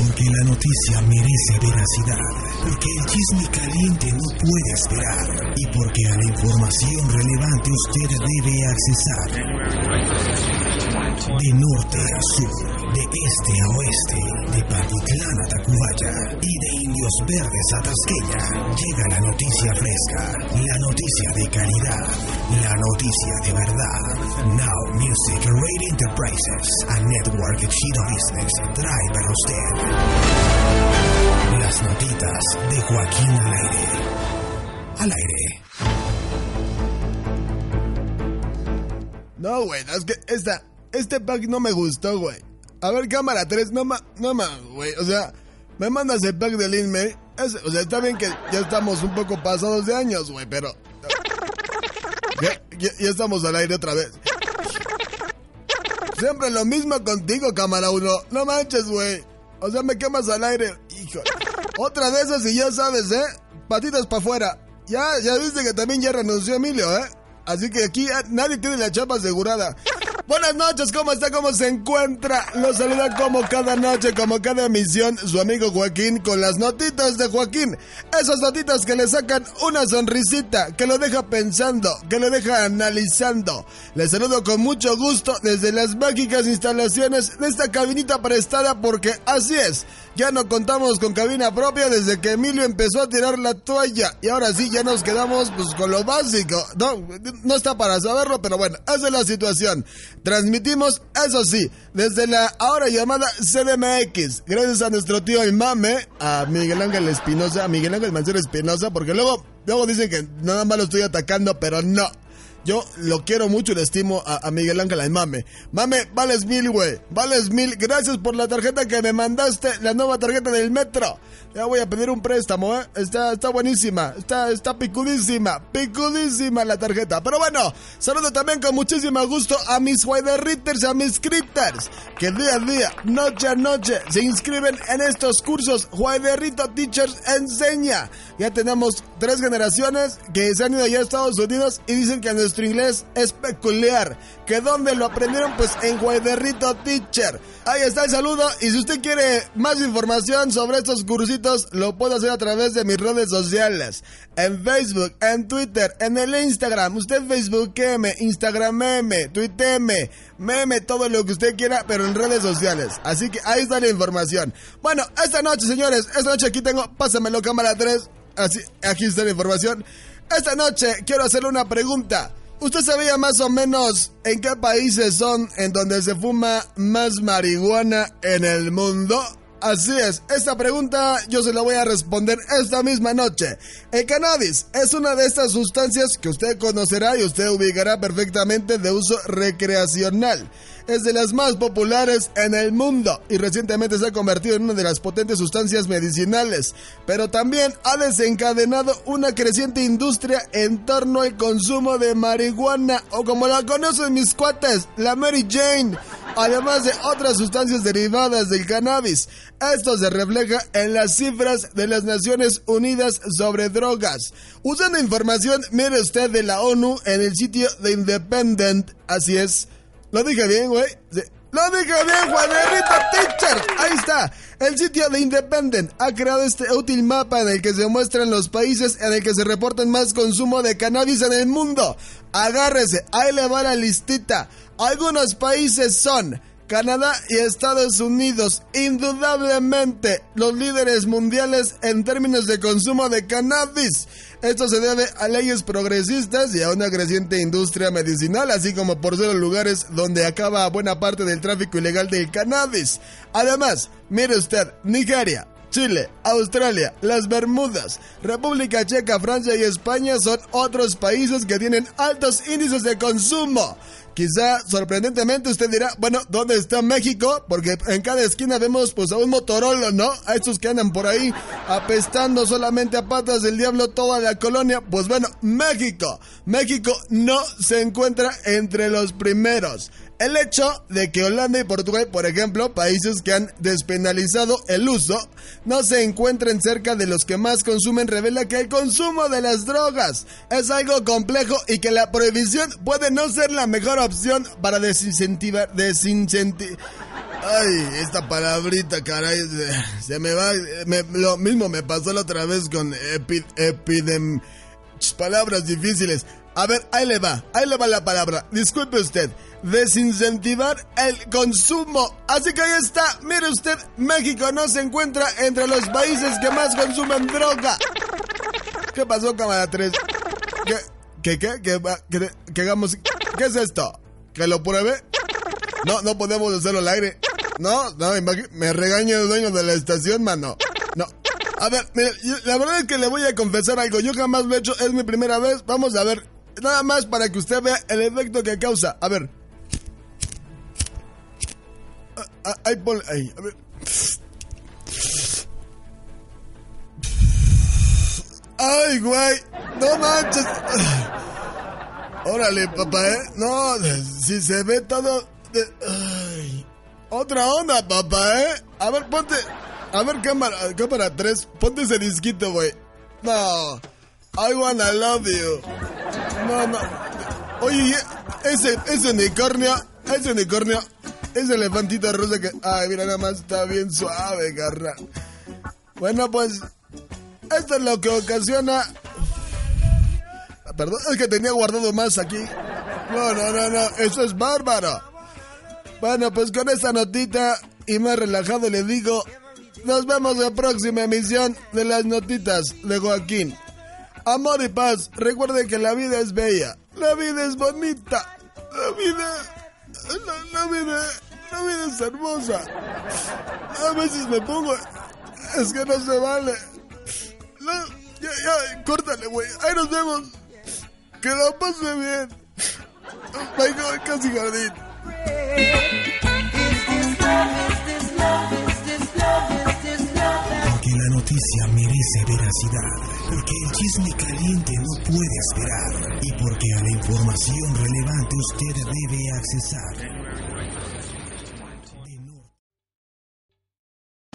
Porque la noticia merece veracidad. Porque el chisme caliente no puede esperar. Y porque a la información relevante usted debe accesar. De norte a sur, de este a oeste, de Patitlán a Tacubaya y de Indios Verdes a Tasqueña, llega la noticia fresca, la noticia de calidad, la noticia de verdad. Now Music Radio Enterprises, a network Chino Business, trae para usted las notitas de Joaquín al aire. Al aire. No, güey, es que esta, este pack no me gustó, güey. A ver, cámara 3, no ma, no ma, güey. O sea, me mandas el pack de Lin May. o sea, está bien que ya estamos un poco pasados de años, güey, pero. Ya estamos al aire otra vez. Siempre lo mismo contigo, cámara 1. No manches, güey. O sea, me quemas al aire. Hijo. Otra de esas y ya sabes, ¿eh? Patitas para afuera. Ya, ya viste que también ya renunció Emilio, ¿eh? Así que aquí eh, nadie tiene la chapa asegurada. Buenas noches, ¿cómo está? ¿Cómo se encuentra? Los saluda como cada noche, como cada emisión, su amigo Joaquín con las notitas de Joaquín. Esas notitas que le sacan una sonrisita, que lo deja pensando, que lo deja analizando. Les saludo con mucho gusto desde las mágicas instalaciones de esta cabinita prestada porque así es. Ya no contamos con cabina propia desde que Emilio empezó a tirar la toalla y ahora sí ya nos quedamos pues con lo básico. No, no está para saberlo, pero bueno, esa es la situación. Transmitimos, eso sí, desde la ahora llamada CDMX, gracias a nuestro tío el mame, a Miguel Ángel Espinosa, a Miguel Ángel Mancero Espinosa, porque luego, luego dicen que nada más lo estoy atacando, pero no. Yo lo quiero mucho y le estimo a, a Miguel Ángel al mame. Vales mil, güey. Vales mil. Gracias por la tarjeta que me mandaste, la nueva tarjeta del metro. Ya voy a pedir un préstamo, ¿eh? Está, está buenísima. Está, está picudísima. Picudísima la tarjeta. Pero bueno, saludo también con muchísimo gusto a mis Ritters a mis critters. Que día a día, noche a noche, se inscriben en estos cursos. Rito Teachers enseña. Ya tenemos tres generaciones que se han ido ya a Estados Unidos y dicen que nuestro inglés es peculiar. ¿Que dónde lo aprendieron? Pues en Guayderrito Teacher. Ahí está el saludo. Y si usted quiere más información sobre estos cursitos, lo puede hacer a través de mis redes sociales. En Facebook, en Twitter, en el Instagram. Usted Facebookeme, Instagrameme, Twitteme, meme, todo lo que usted quiera, pero en redes sociales. Así que ahí está la información. Bueno, esta noche, señores, esta noche aquí tengo, pásamelo cámara 3. Así, aquí está la información. Esta noche quiero hacerle una pregunta. ¿Usted sabía más o menos en qué países son en donde se fuma más marihuana en el mundo? Así es, esta pregunta yo se la voy a responder esta misma noche. El cannabis es una de estas sustancias que usted conocerá y usted ubicará perfectamente de uso recreacional. Es de las más populares en el mundo y recientemente se ha convertido en una de las potentes sustancias medicinales, pero también ha desencadenado una creciente industria en torno al consumo de marihuana o como la conocen mis cuates, la Mary Jane además de otras sustancias derivadas del cannabis. Esto se refleja en las cifras de las Naciones Unidas sobre drogas. Usando información, mire usted de la ONU en el sitio de Independent, así es. Lo dije bien, güey. Sí. Lo dije bien, Juanerito Teacher. Ahí está. El sitio de Independent ha creado este útil mapa en el que se muestran los países en el que se reportan más consumo de cannabis en el mundo. Agárrese, ahí le va la listita. Algunos países son Canadá y Estados Unidos, indudablemente los líderes mundiales en términos de consumo de cannabis. Esto se debe a leyes progresistas y a una creciente industria medicinal, así como por ser los lugares donde acaba buena parte del tráfico ilegal del cannabis. Además, mire usted, Nigeria, Chile, Australia, las Bermudas, República Checa, Francia y España son otros países que tienen altos índices de consumo. Quizá sorprendentemente usted dirá, bueno, ¿dónde está México? Porque en cada esquina vemos pues a un Motorola, ¿no? A estos que andan por ahí apestando solamente a patas del diablo toda la colonia. Pues bueno, México. México no se encuentra entre los primeros. El hecho de que Holanda y Portugal, por ejemplo, países que han despenalizado el uso, no se encuentren cerca de los que más consumen revela que el consumo de las drogas es algo complejo y que la prohibición puede no ser la mejor opción para desincentivar, desincentivar. Ay, esta palabrita, caray, se me va. lo mismo me pasó la otra vez con epidem. Palabras difíciles. A ver, ahí le va, ahí le va la palabra. Disculpe usted desincentivar el consumo. Así que ahí está, mire usted, México no se encuentra entre los países que más consumen droga. ¿Qué pasó, cámara 3? ¿Qué, qué, qué, qué, qué, qué, hagamos? ¿Qué es esto? ¿Que lo pruebe? No, no podemos hacerlo al aire. No, no, me regaña el dueño de la estación, mano. No. A ver, mire, la verdad es que le voy a confesar algo. Yo jamás lo he hecho, es mi primera vez. Vamos a ver. Nada más para que usted vea el efecto que causa. A ver. Ah, ay, pon, ay, a ver. Ay, güey. No manches. Órale, papá, ¿eh? No, si se ve todo... Otra onda, papá, ¿eh? A ver, ponte... A ver, cámara, cámara 3. Ponte ese disquito, güey. No. I wanna love you. No, no. Oye, ese, ese unicornio, ese unicornio ese elefantito rosa que. Ay, mira, nada más está bien suave, garra. Bueno, pues. Esto es lo que ocasiona. Perdón, es que tenía guardado más aquí. No, no, no, no. Eso es bárbaro. Bueno, pues con esta notita y más relajado le digo. Nos vemos en la próxima emisión de las notitas de Joaquín. Amor y paz. Recuerden que la vida es bella. La vida es bonita. La vida la, vida, la vida es hermosa. A veces me pongo. Es que no se vale. ya, ya, córtale, güey. Ahí nos vemos. Que la pase bien. Bye, casi jardín. La noticia merece veracidad. Porque el chisme caliente no puede esperar. Y porque a la información relevante usted debe accesar.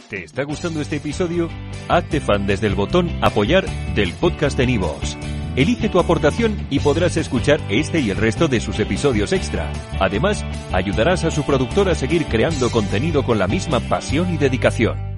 ¿Te está gustando este episodio? Hazte fan desde el botón Apoyar del podcast de Nivos. Elige tu aportación y podrás escuchar este y el resto de sus episodios extra. Además, ayudarás a su productor a seguir creando contenido con la misma pasión y dedicación.